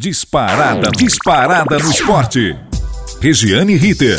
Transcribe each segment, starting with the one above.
Disparada, disparada no esporte. Regiane Ritter.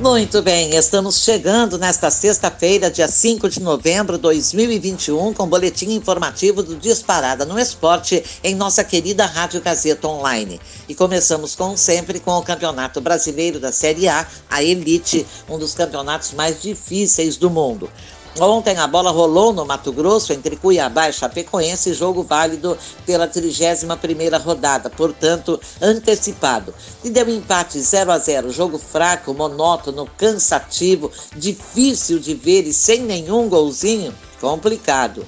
Muito bem, estamos chegando nesta sexta-feira, dia 5 de novembro de 2021, com o boletim informativo do Disparada no Esporte em nossa querida Rádio Gazeta Online. E começamos, como sempre, com o Campeonato Brasileiro da Série A, a Elite, um dos campeonatos mais difíceis do mundo. Ontem a bola rolou no Mato Grosso entre Cuiabá e Chapecoense, jogo válido pela 31ª rodada, portanto antecipado. E deu empate 0 a 0, jogo fraco, monótono, cansativo, difícil de ver e sem nenhum golzinho, complicado.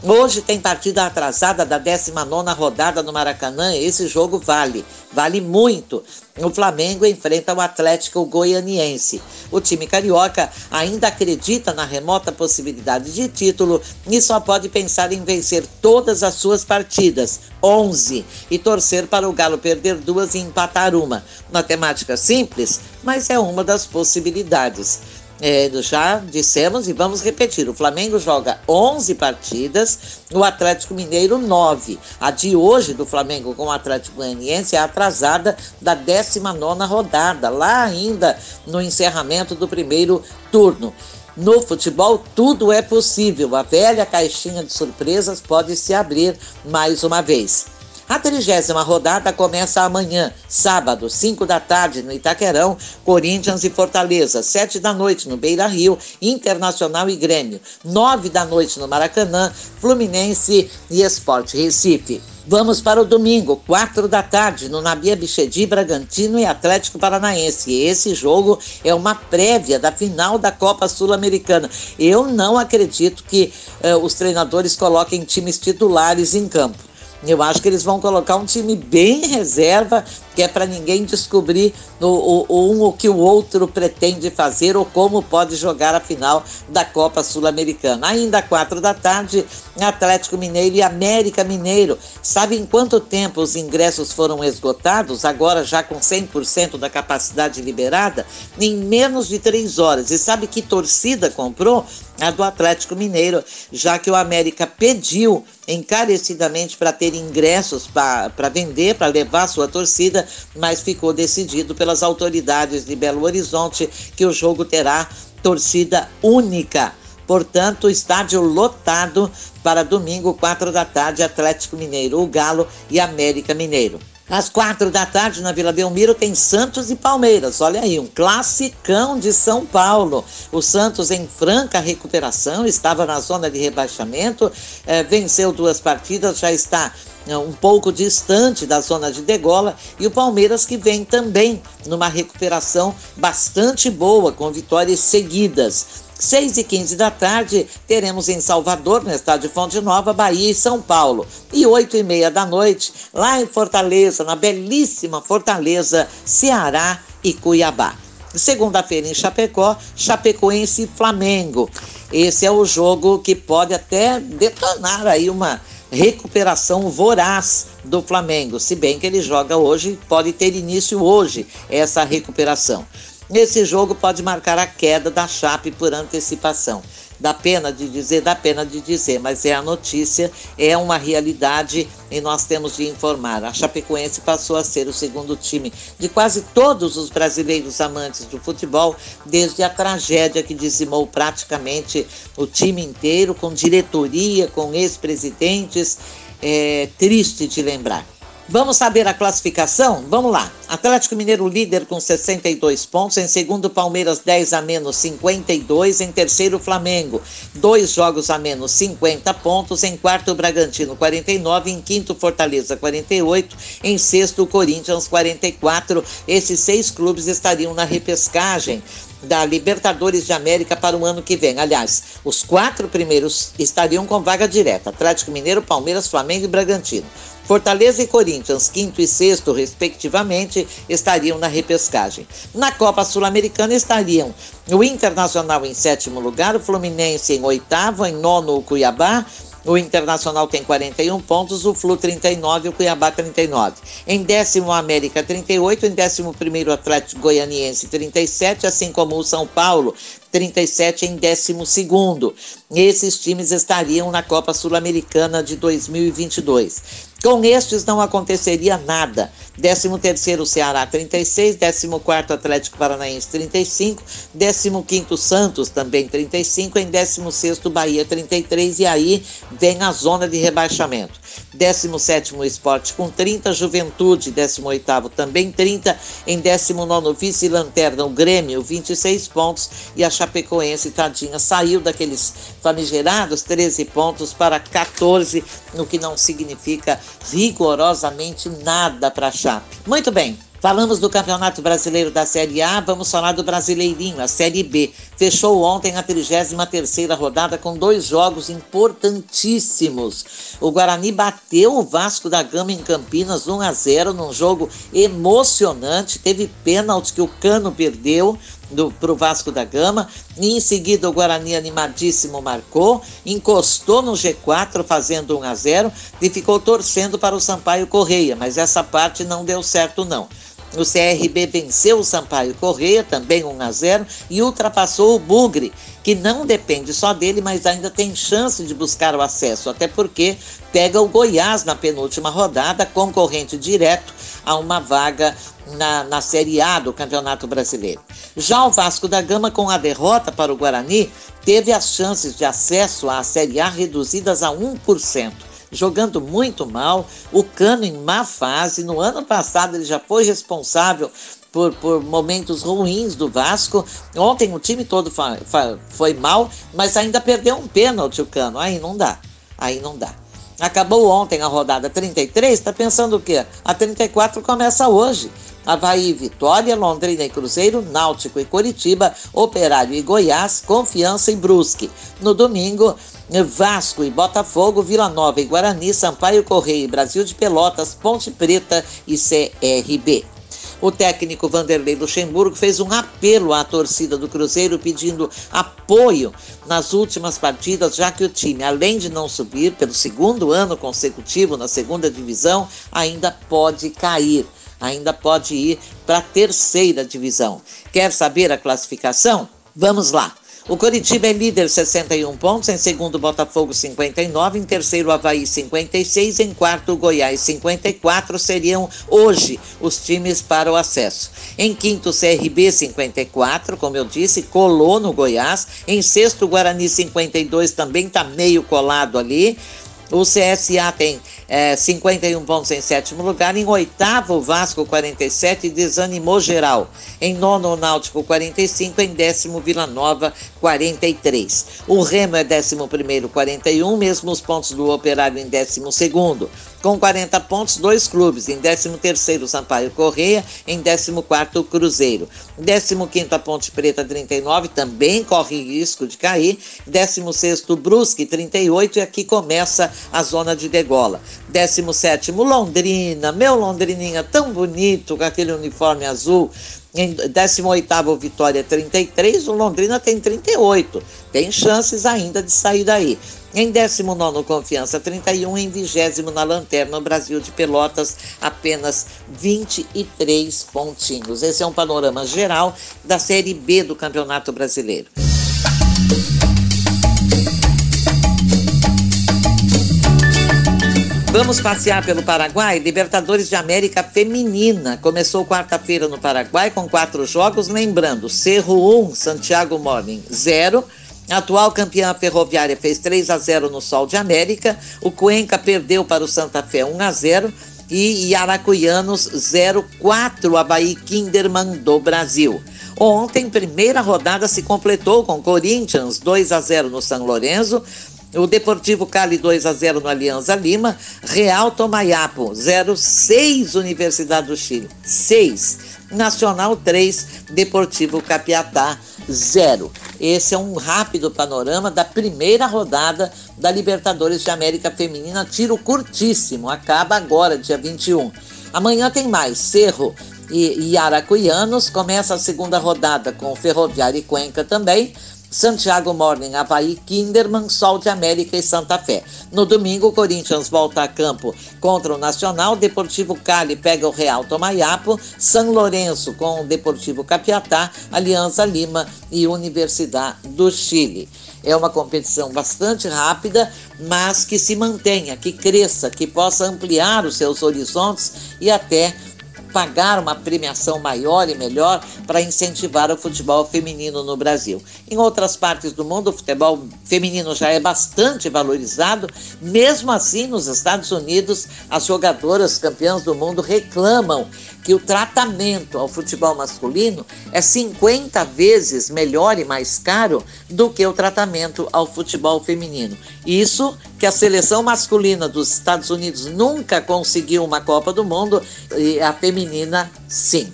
Hoje tem partida atrasada da 19 rodada no Maracanã. Esse jogo vale, vale muito. O Flamengo enfrenta o Atlético Goianiense. O time carioca ainda acredita na remota possibilidade de título e só pode pensar em vencer todas as suas partidas, 11, e torcer para o Galo perder duas e empatar uma. Matemática simples, mas é uma das possibilidades. É, já dissemos e vamos repetir: o Flamengo joga 11 partidas, o Atlético Mineiro 9. A de hoje do Flamengo com o Atlético Goianiense é atrasada da 19 rodada, lá ainda no encerramento do primeiro turno. No futebol, tudo é possível. A velha caixinha de surpresas pode se abrir mais uma vez. A trigésima rodada começa amanhã, sábado, 5 da tarde, no Itaquerão, Corinthians e Fortaleza, 7 da noite no Beira Rio, Internacional e Grêmio, 9 da noite no Maracanã, Fluminense e Esporte Recife. Vamos para o domingo, 4 da tarde, no Nabia Bichedi, Bragantino e Atlético Paranaense. Esse jogo é uma prévia da final da Copa Sul-Americana. Eu não acredito que eh, os treinadores coloquem times titulares em campo. Eu acho que eles vão colocar um time bem reserva, que é para ninguém descobrir o, um o que o outro pretende fazer ou como pode jogar a final da Copa Sul-Americana. Ainda quatro da tarde, Atlético Mineiro e América Mineiro. Sabe em quanto tempo os ingressos foram esgotados? Agora já com 100% da capacidade liberada? Em menos de três horas. E sabe que torcida comprou? A do Atlético Mineiro, já que o América pediu encarecidamente para ter ingressos para vender, para levar sua torcida, mas ficou decidido pelas autoridades de Belo Horizonte que o jogo terá torcida única. Portanto, estádio lotado para domingo, quatro da tarde, Atlético Mineiro, o Galo e América Mineiro. Às quatro da tarde, na Vila Belmiro, tem Santos e Palmeiras. Olha aí, um classicão de São Paulo. O Santos, em franca recuperação, estava na zona de rebaixamento, eh, venceu duas partidas, já está eh, um pouco distante da zona de degola, e o Palmeiras que vem também numa recuperação bastante boa, com vitórias seguidas. 6 e 15 da tarde, teremos em Salvador, no estádio Fonte Nova, Bahia e São Paulo. E 8 e meia da noite, lá em Fortaleza, na belíssima Fortaleza, Ceará e Cuiabá. Segunda-feira em Chapecó, Chapecoense e Flamengo. Esse é o jogo que pode até detonar aí uma recuperação voraz do Flamengo, se bem que ele joga hoje, pode ter início hoje essa recuperação. Esse jogo pode marcar a queda da Chape por antecipação. Dá pena de dizer, dá pena de dizer, mas é a notícia, é uma realidade e nós temos de informar. A Chapecoense passou a ser o segundo time de quase todos os brasileiros amantes do futebol desde a tragédia que dizimou praticamente o time inteiro, com diretoria, com ex-presidentes. É triste de lembrar. Vamos saber a classificação? Vamos lá. Atlético Mineiro líder com 62 pontos. Em segundo, Palmeiras 10 a menos 52. Em terceiro, Flamengo, dois jogos a menos 50 pontos. Em quarto, Bragantino 49. Em quinto, Fortaleza 48. Em sexto, Corinthians 44. Esses seis clubes estariam na repescagem da Libertadores de América para o ano que vem. Aliás, os quatro primeiros estariam com vaga direta: Atlético Mineiro, Palmeiras, Flamengo e Bragantino. Fortaleza e Corinthians, quinto e sexto, respectivamente, estariam na repescagem. Na Copa Sul-Americana estariam o Internacional em sétimo lugar, o Fluminense em oitavo, em nono o Cuiabá, o Internacional tem 41 pontos, o Flu 39 e o Cuiabá 39. Em décimo, América 38, em décimo primeiro, Atlético Goianiense 37, assim como o São Paulo 37 em 12. Esses times estariam na Copa Sul-Americana de 2022. Com estes não aconteceria nada. 13º Ceará 36, 14º Atlético Paranaense 35, 15º Santos também 35, em 16º Bahia 33 e aí vem a zona de rebaixamento. 17º Esporte com 30, Juventude 18º também 30, em 19º Vice-Lanterna o Grêmio 26 pontos e a Chapecoense tadinha saiu daqueles famigerados 13 pontos para 14, o que não significa rigorosamente nada para a Muito bem. Falamos do Campeonato Brasileiro da Série A, vamos falar do Brasileirinho, a Série B. Fechou ontem a 33ª rodada com dois jogos importantíssimos. O Guarani bateu o Vasco da Gama em Campinas 1 a 0 num jogo emocionante. Teve pênalti que o Cano perdeu para o Vasco da Gama. E em seguida o Guarani animadíssimo marcou, encostou no G4 fazendo 1 a 0 e ficou torcendo para o Sampaio Correia, mas essa parte não deu certo não. O CRB venceu o Sampaio Correia, também 1 a 0, e ultrapassou o Bugre, que não depende só dele, mas ainda tem chance de buscar o acesso, até porque pega o Goiás na penúltima rodada, concorrente direto a uma vaga na, na Série A do Campeonato Brasileiro. Já o Vasco da Gama, com a derrota para o Guarani, teve as chances de acesso à Série A reduzidas a 1% jogando muito mal, o Cano em má fase. No ano passado ele já foi responsável por, por momentos ruins do Vasco. Ontem o time todo foi, mal, mas ainda perdeu um pênalti o Cano. Aí não dá, aí não dá. Acabou ontem a rodada 33, está pensando o quê? A 34 começa hoje. Havaí, Vitória, Londrina e Cruzeiro, Náutico e Coritiba, Operário e Goiás, Confiança e Brusque. No domingo, Vasco e Botafogo, Vila Nova e Guarani, Sampaio Correia e Brasil de Pelotas, Ponte Preta e CRB. O técnico Vanderlei Luxemburgo fez um apelo à torcida do Cruzeiro pedindo apoio nas últimas partidas, já que o time, além de não subir pelo segundo ano consecutivo na segunda divisão, ainda pode cair ainda pode ir para a terceira divisão. Quer saber a classificação? Vamos lá. O Coritiba é líder 61 pontos, em segundo Botafogo 59, em terceiro Havaí 56, em quarto Goiás 54 seriam hoje os times para o acesso. Em quinto CRB 54, como eu disse, colou no Goiás, em sexto Guarani 52 também está meio colado ali. O CSA tem é, 51 pontos em sétimo lugar. Em oitavo, o Vasco 47 desanimou geral. Em nono, o Náutico 45. Em décimo, Vila Nova 43. O Remo é décimo primeiro 41, mesmos pontos do Operário em décimo segundo. Com 40 pontos, dois clubes. Em 13º, Sampaio Correia. Em 14º, Cruzeiro. 15º, a Ponte Preta, 39. Também corre risco de cair. 16º, Brusque, 38. E aqui começa a zona de degola. 17º, Londrina. Meu Londrininha tão bonito com aquele uniforme azul. Em 18º, Vitória 33, o Londrina tem 38. Tem chances ainda de sair daí. Em 19 Confiança 31, em 20 na Lanterna, Brasil de Pelotas, apenas 23 pontinhos. Esse é um panorama geral da Série B do Campeonato Brasileiro. Vamos passear pelo Paraguai? Libertadores de América Feminina. Começou quarta-feira no Paraguai com quatro jogos, lembrando: Cerro 1, Santiago Morning 0. A atual campeã ferroviária fez 3 a 0 no Sol de América. O Cuenca perdeu para o Santa Fé 1 a 0 e Aracuianos 0-4 Havaí Kinderman do Brasil. Ontem, primeira rodada se completou com Corinthians 2 a 0 no São Lourenço, o Deportivo Cali 2 a 0 no Alianza Lima, Real Tomayapo 0-6 Universidade do Chile 6, Nacional 3, Deportivo Capiatá 0. Esse é um rápido panorama da primeira rodada da Libertadores de América Feminina, tiro curtíssimo, acaba agora, dia 21. Amanhã tem mais, Cerro e, Aracuianos, começa a segunda rodada com Ferroviária e Cuenca também. Santiago Morning, Havaí, Kinderman, Sol de América e Santa Fé. No domingo, Corinthians volta a campo contra o Nacional, Deportivo Cali pega o Real Tomaiapo, São Lourenço com o Deportivo Capiatá, Aliança Lima e Universidade do Chile. É uma competição bastante rápida, mas que se mantenha, que cresça, que possa ampliar os seus horizontes e até pagar uma premiação maior e melhor para incentivar o futebol feminino no Brasil. Em outras partes do mundo, o futebol feminino já é bastante valorizado. Mesmo assim, nos Estados Unidos, as jogadoras campeãs do mundo reclamam que o tratamento ao futebol masculino é 50 vezes melhor e mais caro do que o tratamento ao futebol feminino. Isso que a seleção masculina dos Estados Unidos nunca conseguiu uma Copa do Mundo e a feminina sim.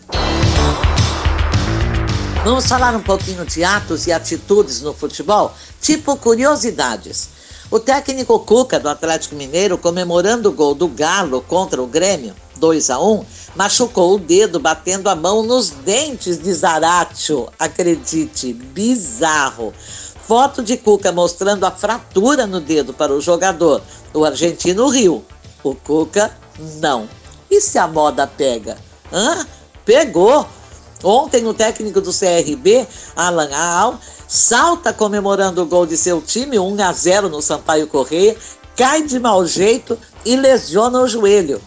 Vamos falar um pouquinho de atos e atitudes no futebol, tipo curiosidades. O técnico Cuca do Atlético Mineiro, comemorando o gol do Galo contra o Grêmio, 2 a 1, machucou o dedo batendo a mão nos dentes de Zaratio. Acredite, bizarro. Foto de Cuca mostrando a fratura no dedo para o jogador. O argentino riu. O Cuca, não. E se a moda pega? Hã? Pegou! Ontem, o técnico do CRB, Alan Al, salta comemorando o gol de seu time, 1 a 0 no Sampaio Correia, cai de mau jeito e lesiona o joelho.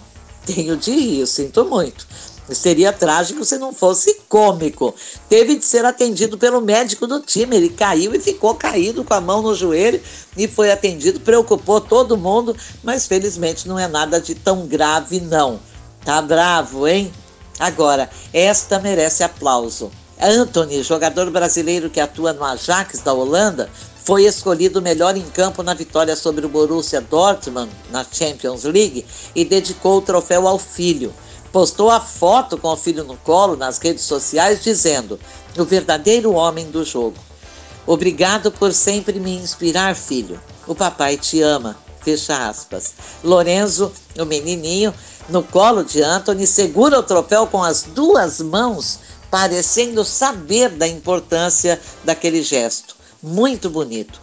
Tenho de rir, sinto muito. Seria trágico se não fosse cômico. Teve de ser atendido pelo médico do time. Ele caiu e ficou caído com a mão no joelho e foi atendido. Preocupou todo mundo, mas felizmente não é nada de tão grave, não. Tá bravo, hein? Agora, esta merece aplauso. Anthony, jogador brasileiro que atua no Ajax da Holanda, foi escolhido melhor em campo na vitória sobre o Borussia Dortmund na Champions League e dedicou o troféu ao filho. Postou a foto com o filho no colo nas redes sociais dizendo: "O verdadeiro homem do jogo. Obrigado por sempre me inspirar, filho. O papai te ama." Fecha aspas. Lorenzo, o menininho, no colo de Anthony, segura o troféu com as duas mãos, parecendo saber da importância daquele gesto. Muito bonito.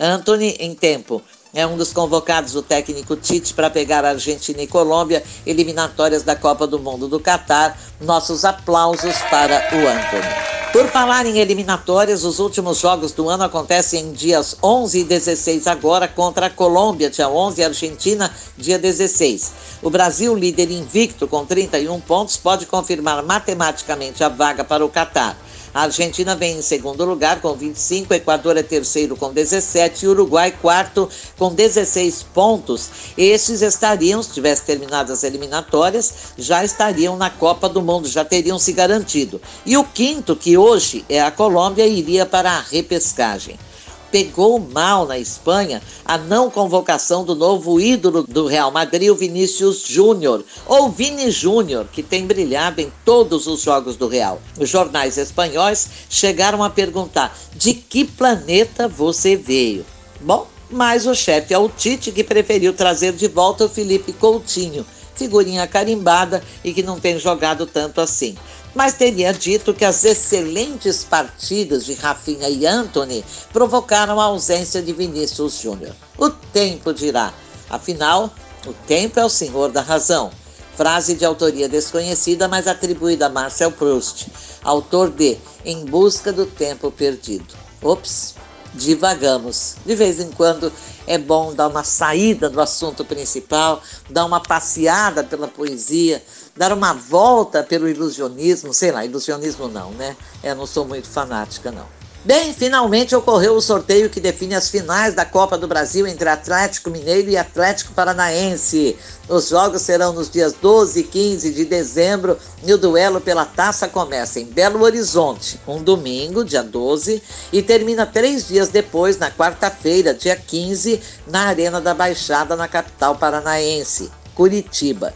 Anthony, em tempo, é um dos convocados do técnico Tite para pegar a Argentina e Colômbia, eliminatórias da Copa do Mundo do Catar. Nossos aplausos para o Anthony. Por falar em eliminatórias, os últimos jogos do ano acontecem em dias 11 e 16 agora contra a Colômbia, dia 11, e a Argentina, dia 16. O Brasil, líder invicto com 31 pontos, pode confirmar matematicamente a vaga para o Catar. A Argentina vem em segundo lugar com 25, Equador é terceiro com 17 e Uruguai quarto com 16 pontos. Esses estariam, se tivesse terminado as eliminatórias, já estariam na Copa do Mundo, já teriam se garantido. E o quinto, que hoje é a Colômbia, iria para a repescagem pegou mal na Espanha a não convocação do novo ídolo do Real Madrid, o Vinícius Júnior, ou Vini Júnior, que tem brilhado em todos os jogos do Real. Os jornais espanhóis chegaram a perguntar: de que planeta você veio? Bom, mas o chefe é o Tite que preferiu trazer de volta o Felipe Coutinho, figurinha carimbada e que não tem jogado tanto assim mas teria dito que as excelentes partidas de Rafinha e Anthony provocaram a ausência de Vinícius Júnior. O tempo dirá. Afinal, o tempo é o senhor da razão. Frase de autoria desconhecida, mas atribuída a Marcel Proust, autor de Em Busca do Tempo Perdido. Ops, divagamos. De vez em quando é bom dar uma saída do assunto principal, dar uma passeada pela poesia, dar uma volta pelo ilusionismo, sei lá, ilusionismo não, né? Eu não sou muito fanática, não. Bem, finalmente ocorreu o sorteio que define as finais da Copa do Brasil entre Atlético Mineiro e Atlético Paranaense. Os jogos serão nos dias 12 e 15 de dezembro e o duelo pela taça começa em Belo Horizonte, um domingo, dia 12, e termina três dias depois, na quarta-feira, dia 15, na Arena da Baixada, na capital paranaense, Curitiba.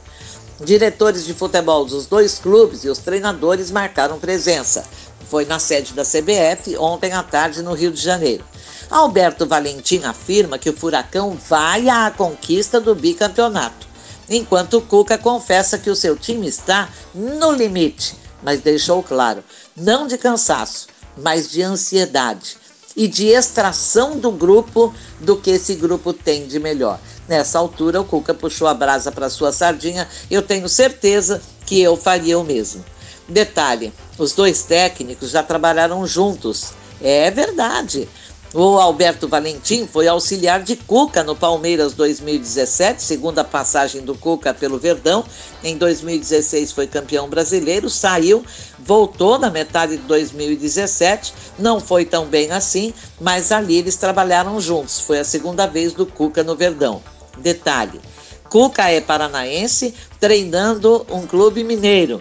Diretores de futebol dos dois clubes e os treinadores marcaram presença. Foi na sede da CBF ontem à tarde no Rio de Janeiro. Alberto Valentim afirma que o Furacão vai à conquista do bicampeonato, enquanto o Cuca confessa que o seu time está no limite, mas deixou claro, não de cansaço, mas de ansiedade. e de extração do grupo do que esse grupo tem de melhor. Nessa altura, o Cuca puxou a brasa para sua sardinha. Eu tenho certeza que eu faria o mesmo. Detalhe: os dois técnicos já trabalharam juntos. É verdade. O Alberto Valentim foi auxiliar de Cuca no Palmeiras 2017, segunda passagem do Cuca pelo Verdão. Em 2016 foi campeão brasileiro, saiu, voltou na metade de 2017, não foi tão bem assim, mas ali eles trabalharam juntos. Foi a segunda vez do Cuca no Verdão. Detalhe: Cuca é paranaense treinando um clube mineiro.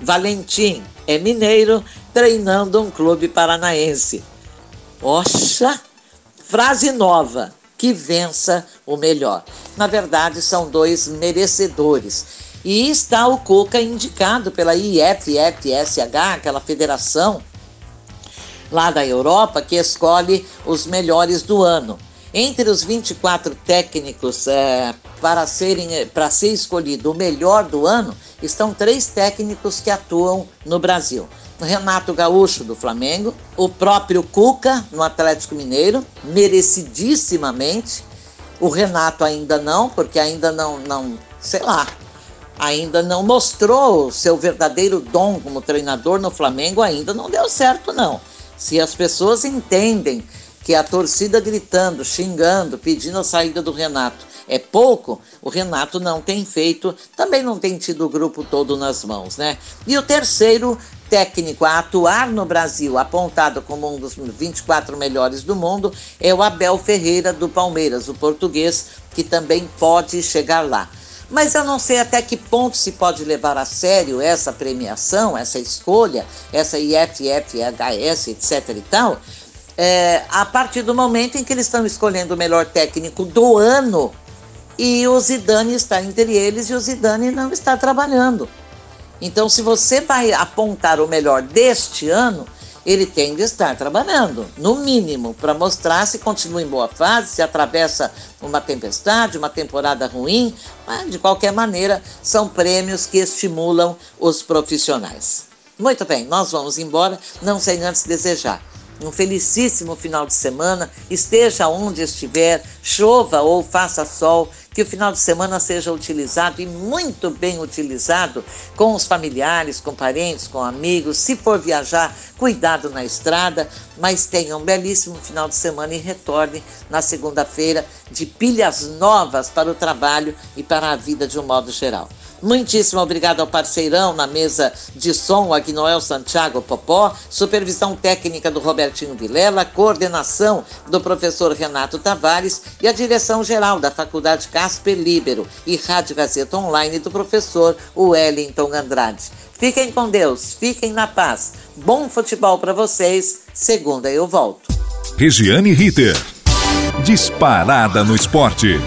Valentim é mineiro treinando um clube paranaense. Oxa! Frase nova, que vença o melhor. Na verdade, são dois merecedores. E está o Cuca indicado pela IFFSH, aquela federação lá da Europa que escolhe os melhores do ano. Entre os 24 técnicos é, para, serem, para ser escolhido o melhor do ano, estão três técnicos que atuam no Brasil. Renato Gaúcho do Flamengo, o próprio Cuca no Atlético Mineiro, merecidissimamente. O Renato ainda não, porque ainda não, não, sei lá, ainda não mostrou seu verdadeiro dom como treinador no Flamengo, ainda não deu certo não. Se as pessoas entendem que a torcida gritando, xingando, pedindo a saída do Renato é pouco, o Renato não tem feito, também não tem tido o grupo todo nas mãos, né? E o terceiro técnico a atuar no Brasil, apontado como um dos 24 melhores do mundo, é o Abel Ferreira do Palmeiras, o português, que também pode chegar lá. Mas eu não sei até que ponto se pode levar a sério essa premiação, essa escolha, essa IFFHS, etc e tal, é, a partir do momento em que eles estão escolhendo o melhor técnico do ano e o Zidane está entre eles e o Zidane não está trabalhando. Então, se você vai apontar o melhor deste ano, ele tem de estar trabalhando, no mínimo, para mostrar se continua em boa fase, se atravessa uma tempestade, uma temporada ruim, mas de qualquer maneira, são prêmios que estimulam os profissionais. Muito bem, nós vamos embora, não sem antes desejar um felicíssimo final de semana, esteja onde estiver, chova ou faça sol, que o final de semana seja utilizado e muito bem utilizado com os familiares, com parentes, com amigos. Se for viajar, cuidado na estrada, mas tenha um belíssimo final de semana e retorne na segunda-feira de pilhas novas para o trabalho e para a vida de um modo geral. Muitíssimo obrigado ao parceirão na mesa de som, Agnoel Santiago Popó, supervisão técnica do Robertinho Vilela, coordenação do professor Renato Tavares e a direção geral da Faculdade Casper Libero e Rádio Gazeta Online do professor Wellington Andrade. Fiquem com Deus, fiquem na paz. Bom futebol para vocês. Segunda eu volto. Regiane Ritter. Disparada no esporte.